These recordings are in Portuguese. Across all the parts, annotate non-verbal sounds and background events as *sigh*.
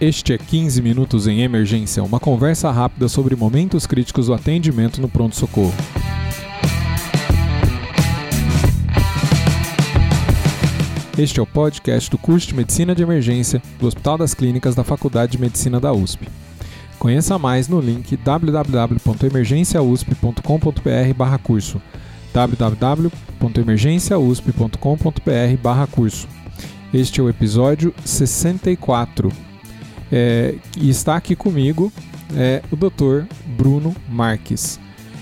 Este é 15 Minutos em Emergência, uma conversa rápida sobre momentos críticos do atendimento no pronto-socorro. Este é o podcast do curso de Medicina de Emergência do Hospital das Clínicas da Faculdade de Medicina da USP. Conheça mais no link www.emergenciausp.com.br/curso www.emergenciausp.com.br/curso. Este é o episódio 64 é, e está aqui comigo é, o Dr. Bruno Marques.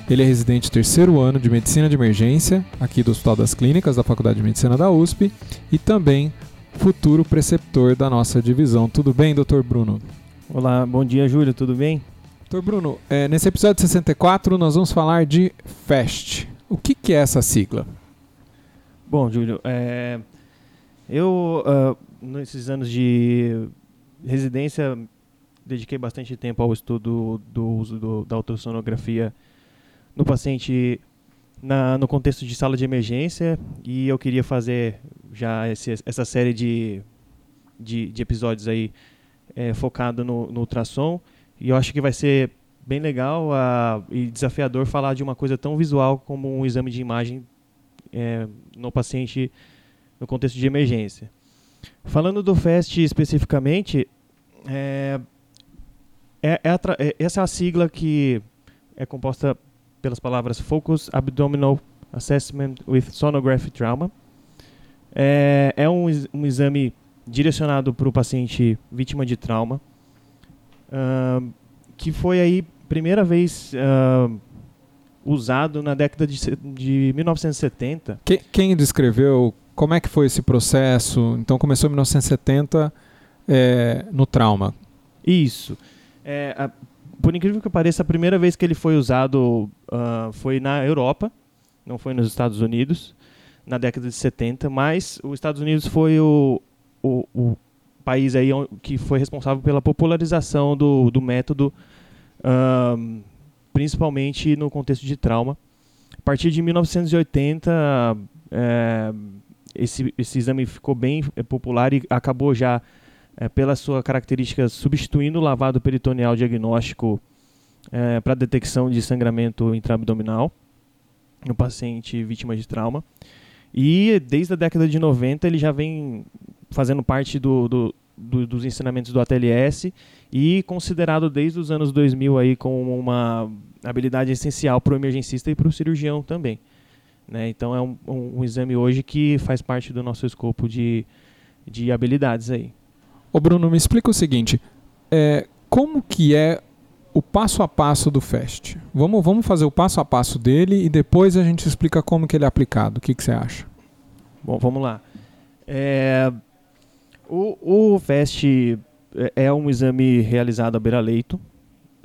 Ele é residente terceiro ano de Medicina de Emergência, aqui do Hospital das Clínicas da Faculdade de Medicina da USP, e também futuro preceptor da nossa divisão. Tudo bem, doutor Bruno? Olá, bom dia, Júlio, tudo bem? Doutor Bruno, é, nesse episódio 64 nós vamos falar de FAST. O que, que é essa sigla? Bom, Júlio, é, eu, uh, nesses anos de residência, dediquei bastante tempo ao estudo do uso do, da ultrassonografia no paciente na, no contexto de sala de emergência e eu queria fazer já esse, essa série de, de, de episódios aí é, focado no, no, ultrassom e eu acho que vai ser bem legal uh, e desafiador falar de uma coisa tão visual como um exame de imagem é, no paciente no contexto de emergência. Falando do FAST especificamente, é, é, é, é, essa é a sigla que é composta pelas palavras Focus Abdominal Assessment with Sonography Trauma. É, é um, um exame direcionado para o paciente vítima de trauma, uh, que foi aí primeira vez uh, usado na década de, de 1970. Quem, quem descreveu como é que foi esse processo? Então começou em 1970 é, no trauma. Isso. É, a, por incrível que pareça, a primeira vez que ele foi usado uh, foi na Europa, não foi nos Estados Unidos, na década de 70, mas os Estados Unidos foi o, o, o país aí que foi responsável pela popularização do, do método, uh, principalmente no contexto de trauma. A partir de 1980, é, esse, esse exame ficou bem é, popular e acabou já, é, pela sua característica, substituindo o lavado peritoneal diagnóstico é, para detecção de sangramento intraabdominal no paciente vítima de trauma. E desde a década de 90 ele já vem fazendo parte do, do, do, dos ensinamentos do ATLS e considerado desde os anos 2000 aí como uma habilidade essencial para o emergencista e para o cirurgião também. Né? Então é um, um, um, exame hoje que faz parte do nosso escopo de, de habilidades aí. Ô Bruno, me explica o seguinte, é, como que é o passo a passo do FAST? Vamos, vamos fazer o passo a passo dele e depois a gente explica como que ele é aplicado. O que, que você acha? Bom, vamos lá. É, o, o FAST é, é um exame realizado à beira-leito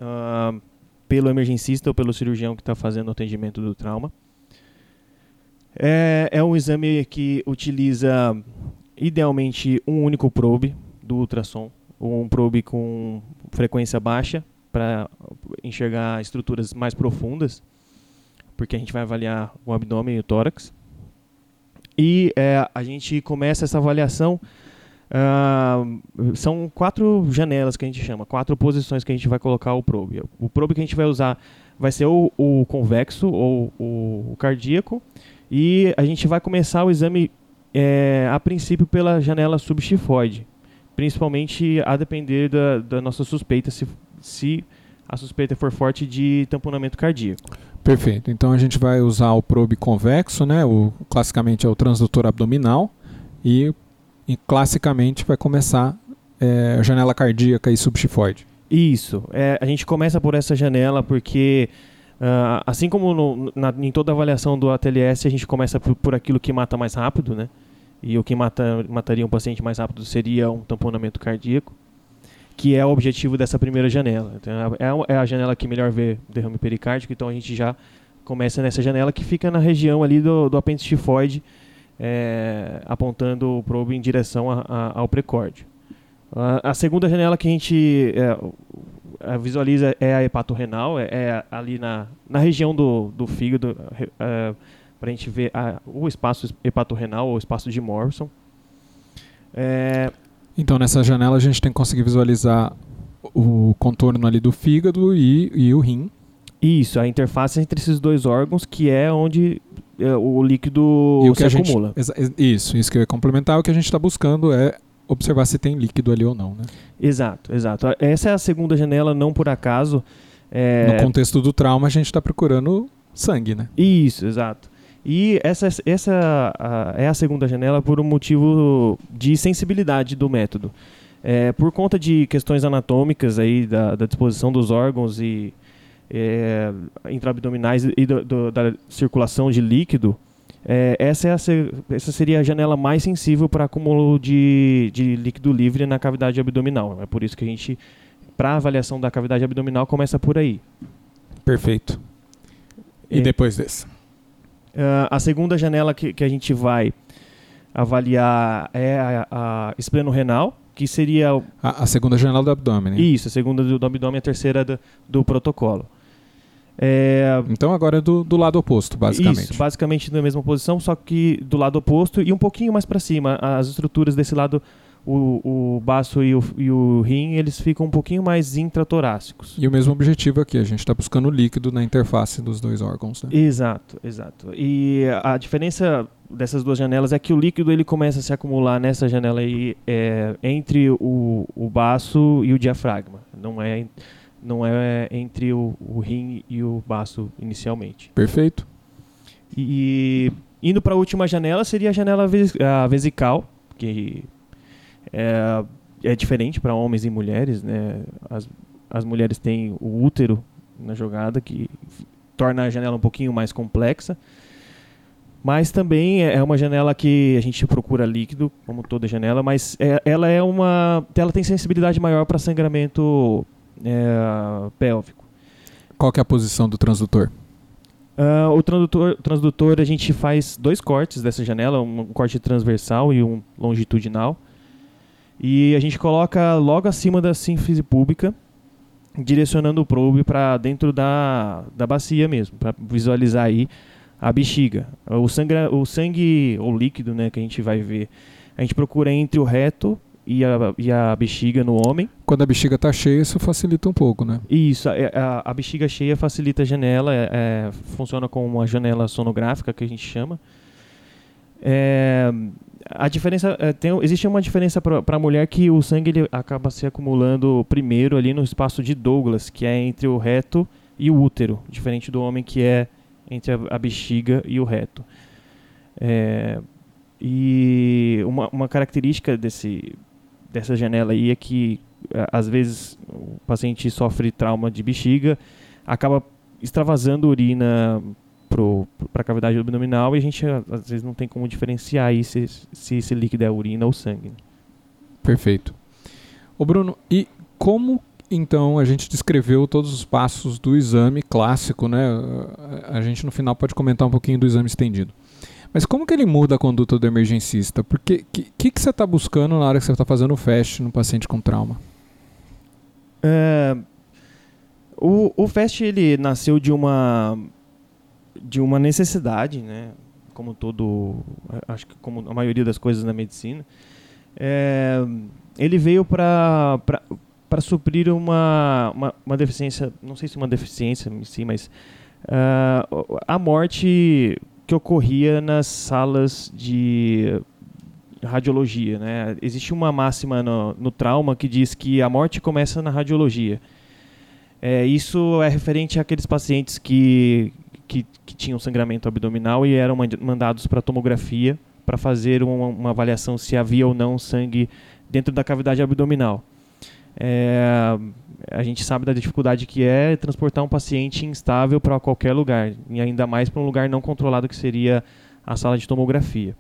uh, pelo emergencista ou pelo cirurgião que está fazendo o atendimento do trauma. É, é um exame que utiliza idealmente um único probe do ultrassom, um probe com frequência baixa para enxergar estruturas mais profundas, porque a gente vai avaliar o abdômen e o tórax. E é, a gente começa essa avaliação. Uh, são quatro janelas que a gente chama, quatro posições que a gente vai colocar o probe. O probe que a gente vai usar vai ser o, o convexo ou o, o cardíaco e a gente vai começar o exame é, a princípio pela janela subchifoide, principalmente a depender da, da nossa suspeita, se, se a suspeita for forte de tamponamento cardíaco. Perfeito. Então a gente vai usar o probe convexo, né? O classicamente é o transdutor abdominal e, e classicamente vai começar é, a janela cardíaca e subchifoide. Isso. É, a gente começa por essa janela porque Uh, assim como no, na, em toda avaliação do ATLS, a gente começa por, por, aquilo que mata mais rápido, né? E o que mata, mataria um paciente mais rápido seria um tamponamento cardíaco, que é o objetivo dessa primeira janela. Então, é, é a janela que melhor vê derrame pericárdico, então a gente já começa nessa janela que fica na região ali do, do apêndice tifoide, é, apontando o probe em direção a, a, ao precórdio. Uh, a segunda janela que a gente é, visualiza é a hepatorrenal, é, é ali na, na região do, do fígado, é, para a gente ver a, o espaço hepatorrenal ou o espaço de Morrison. É, Então nessa janela a gente tem que conseguir visualizar o contorno ali do fígado e, e o rim. Isso, a interface entre esses dois órgãos, que é onde é, o líquido o se gente, acumula. ex- isso, isso que eu ia complementar. O que a gente está buscando é observar se tem líquido ali ou não, né? Exato, exato. Essa é a segunda janela, não por acaso. É, No contexto do trauma, a gente está procurando sangue, né? Isso, exato. E essa, essa a- é a segunda janela por um motivo de sensibilidade do método. É, por conta de questões anatômicas aí da, da disposição dos órgãos e é, intraabdominais e do- do- da circulação de líquido, é, essa, é a essa seria a janela mais sensível para acúmulo de, de líquido livre na cavidade abdominal. É por isso que a gente, para avaliação da cavidade abdominal, começa por aí. Perfeito. E É. depois desse? Ah, a segunda janela que, que a gente vai avaliar é a, a espleno-renal, que seria o- A, a segunda janela do abdômen. né? isso, a segunda do, do abdômen, a terceira do, do protocolo. É, Então agora é do, do lado oposto, basicamente. Isso, basicamente na mesma posição, só que do lado oposto e um pouquinho mais para cima. As estruturas desse lado, o, o baço e o, e o rim, eles ficam um pouquinho mais intratorácicos. E o mesmo objetivo aqui, a gente está buscando líquido na interface dos dois órgãos. Né? Exato, exato. E a diferença dessas duas janelas é que o líquido ele começa a se acumular nessa janela aí é, entre o, o baço e o diafragma. Não é, não é entre o, o rim e o baço inicialmente. Perfeito? E indo para a última janela seria a janela ves- a vesical, que é, é diferente para homens e mulheres, né? As, as mulheres têm o útero na jogada, que torna a janela um pouquinho mais complexa. Mas também é é uma janela que a gente procura líquido, como toda janela, mas é- ela é uma, ela tem sensibilidade maior para sangramento é, pélvico. Qual que é a posição do transdutor? Ah, o transdutor, transdutor, a gente faz dois cortes dessa janela, um corte transversal e um longitudinal. E a gente coloca logo acima da sínfise pública, direcionando o probe para dentro da, da bacia mesmo, para visualizar aí a bexiga. O sangue, o sangue ou líquido né, que a gente vai ver, a gente procura entre o reto e a, e a bexiga no homem. Quando a bexiga está cheia, isso facilita um pouco, né? Isso, a, a- a bexiga cheia facilita a janela, é, é, funciona como uma janela sonográfica que a gente chama. É, a diferença é, tem, existe uma diferença para a mulher que o sangue ele acaba se acumulando primeiro ali no espaço de Douglas, que é entre o reto e o útero, diferente do homem que é entre a, a bexiga e o reto. É, e uma, uma característica desse, dessa janela aí é que a- às vezes o paciente sofre trauma de bexiga, acaba extravasando urina para a cavidade abdominal e a gente às vezes não tem como diferenciar aí se, se esse líquido é urina ou sangue. Perfeito. Ô Bruno, e como então a gente descreveu todos os passos do exame clássico, né? A gente no final pode comentar um pouquinho do exame estendido. Mas como que ele muda a conduta do emergencista? Porque o que, que, que você está buscando na hora que você está fazendo o FAST no paciente com trauma? É, o, o FAST ele nasceu de uma de uma necessidade, né? Como todo, acho que como a maioria das coisas na medicina, É, ele veio para para suprir uma, uma uma deficiência, não sei se uma deficiência em si, mas ah, a morte que ocorria nas salas de radiologia, né? Existe uma máxima no, no trauma que diz que a morte começa na radiologia. É, isso é referente àqueles pacientes que, que, que tinham sangramento abdominal e eram mand- mandados para tomografia para fazer uma, uma avaliação se havia ou não sangue dentro da cavidade abdominal. É, a gente sabe da dificuldade que é transportar um paciente instável para qualquer lugar, e ainda mais para um lugar não controlado que seria a sala de tomografia.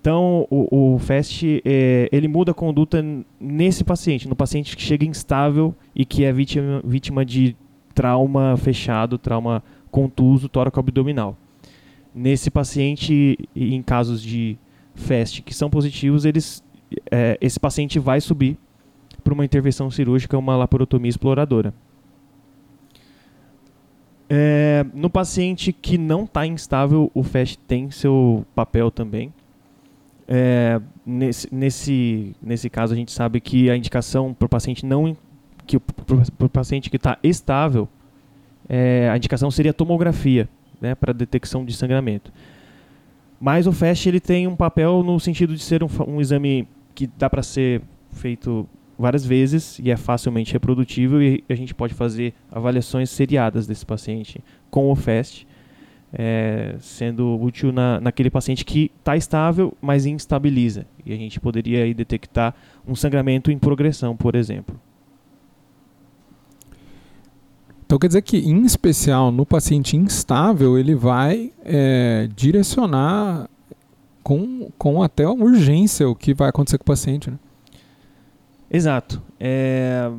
Então, o, o FAST, é, ele muda a conduta nesse paciente, no paciente que chega instável e que é vítima, vítima de trauma fechado, trauma contuso tóraco-abdominal. Nesse paciente, em casos de FAST que são positivos, eles, é, esse paciente vai subir para uma intervenção cirúrgica, uma laparotomia exploradora. É, no paciente que não está instável, o FAST tem seu papel também. é, nesse, nesse, nesse caso, a gente sabe que a indicação para o paciente não que para o paciente que está estável, é, a indicação seria tomografia, né, para detecção de sangramento. Mas o FAST ele tem um papel no sentido de ser um, um exame que dá para ser feito várias vezes e é facilmente reprodutível e a gente pode fazer avaliações seriadas desse paciente com o FAST, é, sendo útil na, naquele paciente que está estável, mas instabiliza. E a gente poderia aí detectar um sangramento em progressão, por exemplo. Então quer dizer que, em especial no paciente instável, ele vai é, direcionar com, com até uma urgência o que vai acontecer com o paciente. Né? Exato. É,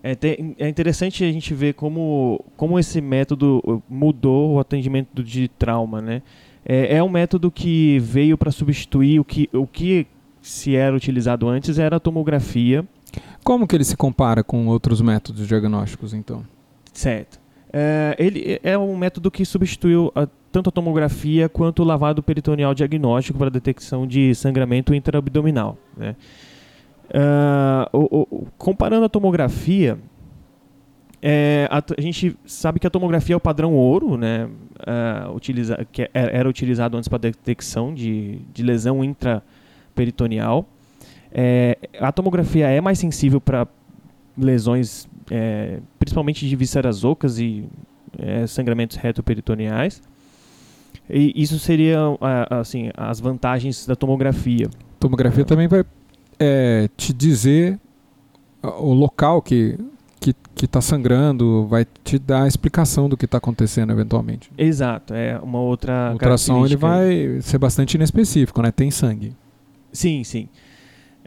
é, te, é, interessante a gente ver como, como esse método mudou o atendimento de trauma. Né? É, é um método que veio para substituir o que, o que se era utilizado antes era a tomografia. Como que ele se compara com outros métodos diagnósticos, então? Certo. É, ele é um método que substituiu a, tanto a tomografia quanto o lavado peritoneal diagnóstico para detecção de sangramento intraabdominal. Né? Uh, o, o, comparando a tomografia, é, a, a, gente sabe que a tomografia é o padrão ouro, né? Uh, utiliza, que é, era utilizado antes para detecção de, de lesão intraperitoneal. É, a tomografia é mais sensível para lesões é, principalmente de vísceras ocas e é, sangramentos retoperitoneais. E isso seria assim as vantagens da tomografia. Tomografia também vai é, te dizer o local que que está sangrando, vai te dar a explicação do que está acontecendo eventualmente. Exato, é uma outra. O ultrassom ele vai ser bastante inespecífico, né? Tem sangue. Sim, sim.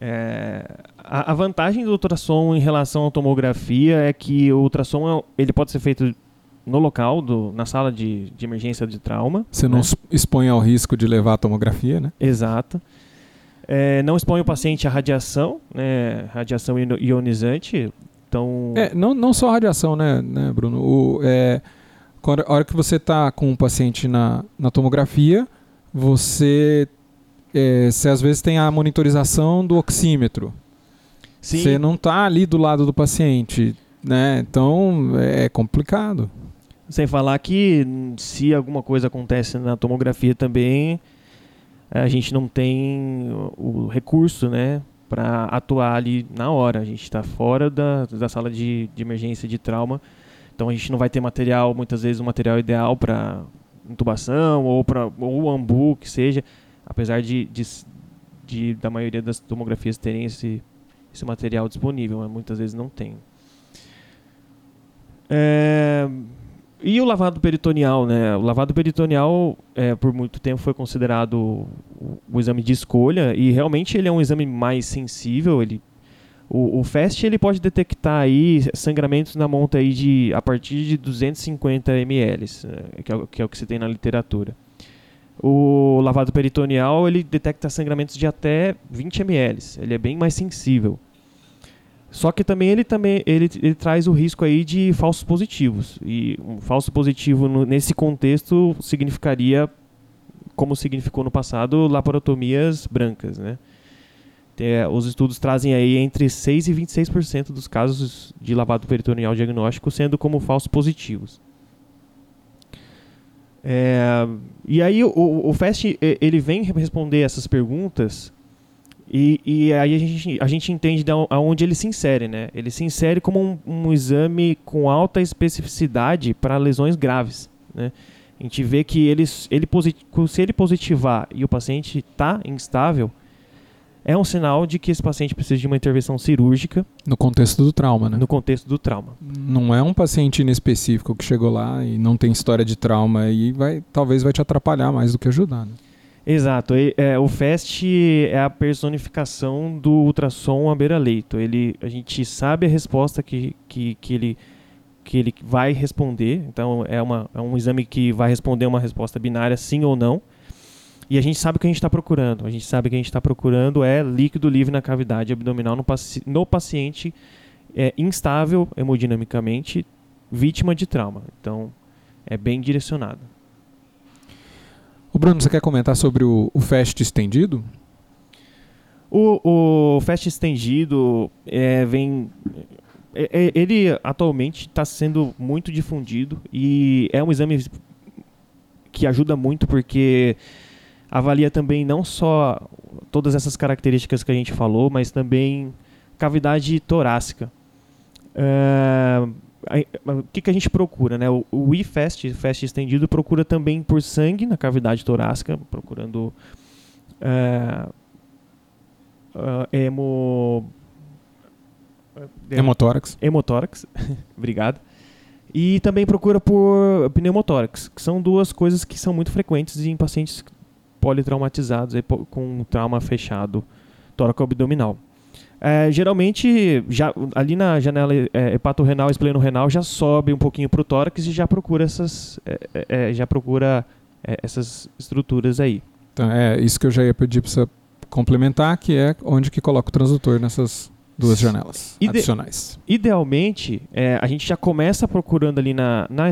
É, a, a, vantagem do ultrassom em relação à tomografia é que o ultrassom é ele pode ser feito no local, do, na sala de, de emergência de trauma. Você né? não expõe ao risco de levar a tomografia, né? Exato. É, não expõe o paciente à radiação, né? Radiação ionizante. Então... É, não, não só radiação, né, né Bruno? O, é, a hora que você está com um paciente na, na tomografia, você é, você às vezes tem a monitorização do oxímetro. Sim. Você não está ali do lado do paciente, né? Então é, complicado. Sem falar que se alguma coisa acontece na tomografia também, a gente não tem o recurso, né, para atuar ali na hora. A gente está fora da, da sala de, de emergência de trauma, então a gente não vai ter material, muitas vezes o material ideal para intubação ou para ou ambu que seja apesar de, de, de, da maioria das tomografias terem esse, esse material disponível, mas muitas vezes não tem. É, e o lavado peritoneal, né? O lavado peritoneal, é, por muito tempo, foi considerado o, o, exame de escolha e realmente ele é um exame mais sensível. Ele, o, o FAST ele pode detectar aí sangramentos na monta aí de a partir de 250 ml, é, que, é, que é o que se tem na literatura. O lavado peritoneal ele detecta sangramentos de até 20 ml. Ele é bem mais sensível. Só que também ele também ele, ele traz o risco aí de falsos positivos. E um falso positivo no, nesse contexto significaria, como significou no passado, laparotomias brancas, né? É, os estudos trazem aí entre 6 e 26% dos casos de lavado peritoneal diagnóstico sendo como falsos positivos. É, e aí o, o FAST ele vem responder essas perguntas e, e aí a gente, a gente entende de aonde ele se insere, né? Ele se insere como um, um exame com alta especificidade para lesões graves, né? A gente vê que ele, ele se ele positivar e o paciente está instável, é um sinal de que esse paciente precisa de uma intervenção cirúrgica. No contexto do trauma, né? No contexto do trauma. Não é um paciente inespecífico que chegou lá e não tem história de trauma e vai, talvez vai te atrapalhar mais do que ajudar. Né? Exato. É, o FAST é a personificação do ultrassom à beira-leito. Ele, a gente sabe a resposta que, que, que, ele, que ele vai responder. Então, é, uma, é um exame que vai responder uma resposta binária, sim ou não. E a gente sabe o que a gente está procurando. A gente sabe que a gente está procurando é líquido livre na cavidade abdominal no, paci no paciente é, instável hemodinamicamente, vítima de trauma. Então, é bem direcionado. O Bruno, você quer comentar sobre o, o FAST estendido? O, o Fast estendido é, vem. é- é- ele atualmente está sendo muito difundido e é um exame que ajuda muito porque avalia também não só todas essas características que a gente falou, mas também cavidade torácica. Aí, o que, que a gente procura, né? O, o IFAST, fast estendido, procura também por sangue na cavidade torácica, procurando é, ah, hemo, Hemotórax. hemotórax, *laughs* obrigado. E também procura por pneumotórax, que são duas coisas que são muito frequentes em pacientes politraumatizados aí, com trauma fechado tóraco-abdominal. É, geralmente, já, ali na janela é, hepatorrenal e esplenorenal já sobe um pouquinho para o tórax e já procura essas, é, é, é, já procura é, essas estruturas aí. Então, é isso que eu já ia pedir para você complementar, que é onde que coloca o transdutor nessas duas janelas Ide- adicionais. Idealmente, é, a gente já começa procurando ali na, na,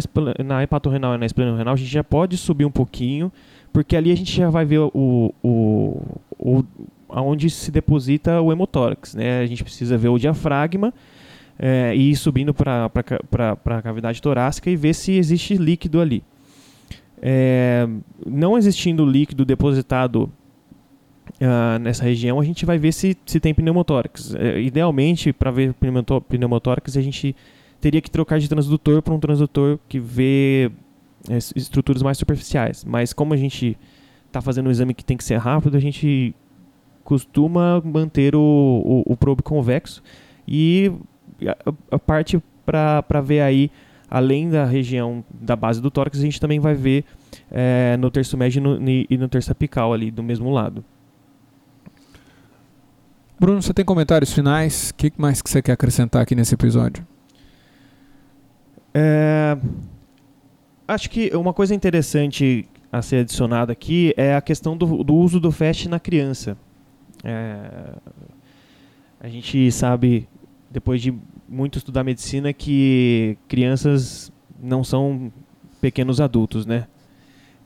na hepatorrenal e na esplenorenal, a gente já pode subir um pouquinho, porque ali a gente já vai ver o, o, o aonde se deposita o hemotórax, né? A gente precisa ver o diafragma é, e ir subindo para a cavidade torácica e ver se existe líquido ali. É, não existindo líquido depositado ah, nessa região, a gente vai ver se, se tem pneumotórax. É, idealmente, para ver pneumotó- pneumotórax, a gente teria que trocar de transdutor para um transdutor que vê estruturas mais superficiais. Mas como a gente está fazendo um exame que tem que ser rápido, a gente costuma manter o, o, o probe convexo e a, a parte para ver aí, além da região da base do tórax, a gente também vai ver é, no terço médio e no, e no terço apical ali do mesmo lado. Bruno, você tem comentários finais? O que mais que você quer acrescentar aqui nesse episódio? É, acho que uma coisa interessante a ser adicionada aqui é a questão do, do uso do FAST na criança. É, a gente sabe, depois de muito estudar medicina, que crianças não são pequenos adultos, né?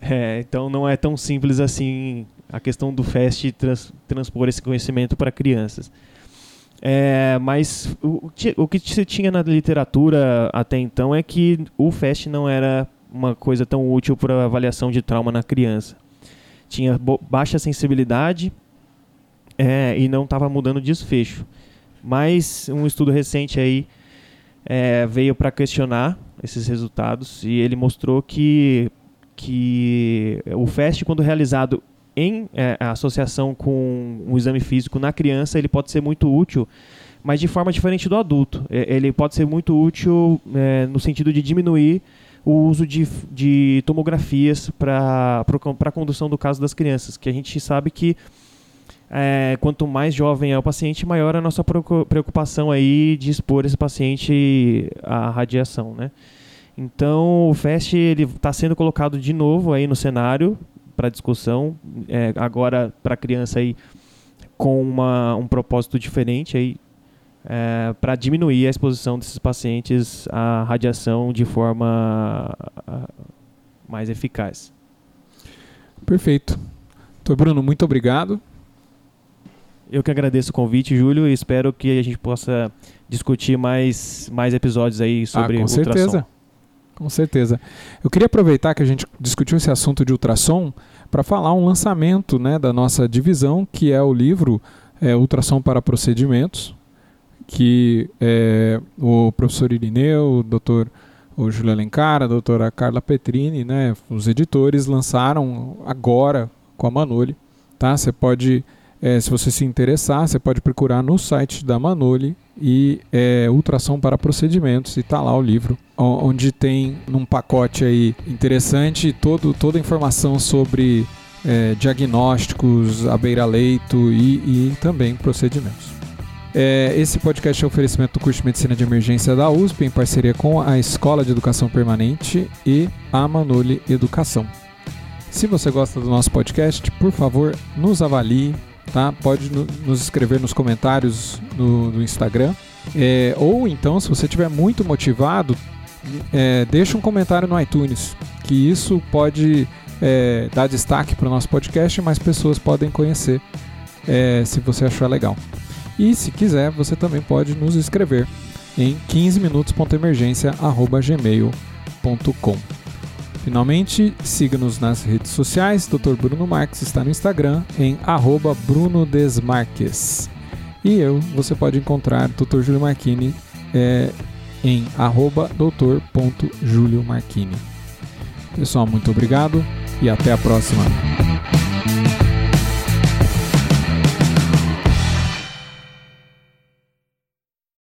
É, então não é tão simples assim a questão do FAST trans- transpor esse conhecimento para crianças. É, mas o, o que- se tinha na literatura até então é que o FAST não era uma coisa tão útil para avaliação de trauma na criança. Tinha baixa sensibilidade é, e não estava mudando o desfecho. Mas um estudo recente aí é, veio para questionar esses resultados e ele mostrou que, que o FAST, quando realizado em é, associação com um exame físico na criança, ele pode ser muito útil, mas de forma diferente do adulto. Ele pode ser muito útil é, no sentido de diminuir o uso de, de tomografias para a condução do caso das crianças, que a gente sabe que é, quanto mais jovem é o paciente, maior a nossa preocu- preocupação aí de expor esse paciente à radiação, né? Então, o FAST está sendo colocado de novo aí no cenário para discussão, é, agora para criança aí com uma, um propósito diferente aí é, para diminuir a exposição desses pacientes à radiação de forma ah, mais eficaz. Perfeito. Doutor Bruno, muito obrigado. Eu que agradeço o convite, Júlio, e espero que a gente possa discutir mais, mais episódios aí sobre ah, com ultrassom. certeza. Com certeza. Eu queria aproveitar que a gente discutiu esse assunto de ultrassom para falar um lançamento né, da nossa divisão, que é o livro é, Ultrassom para Procedimentos, que é, o professor Irineu, o doutor o Júlio Alencar, a doutora Carla Petrini, né, os editores lançaram agora com a Manoli. Tá? Você pode, é, se você se interessar, você pode procurar no site da Manoli e é, ultrassom para procedimentos e tá lá o livro onde tem num pacote aí interessante todo, toda a informação sobre é, diagnósticos à beira-leito e, e também procedimentos. É, esse podcast é um oferecimento do curso de Medicina de Emergência da USP, em parceria com a Escola de Educação Permanente e a Manoli Educação. Se você gosta do nosso podcast, por favor, nos avalie, tá? Pode no- nos escrever nos comentários no, no Instagram. É, ou então, se você estiver muito motivado, é, deixa um comentário no iTunes, que isso pode é, dar destaque para o nosso podcast e mais pessoas podem conhecer é, se você achar legal. E se quiser, você também pode nos escrever em 15minutos.emergência.gmail.com Finalmente, siga-nos nas redes sociais. Dr. Bruno Marques está no Instagram em arroba Bruno Desmarques. E eu, você pode encontrar Dr. Júlio Marchini é, em arroba doutor.juliomarchini. Pessoal, muito obrigado e até a próxima.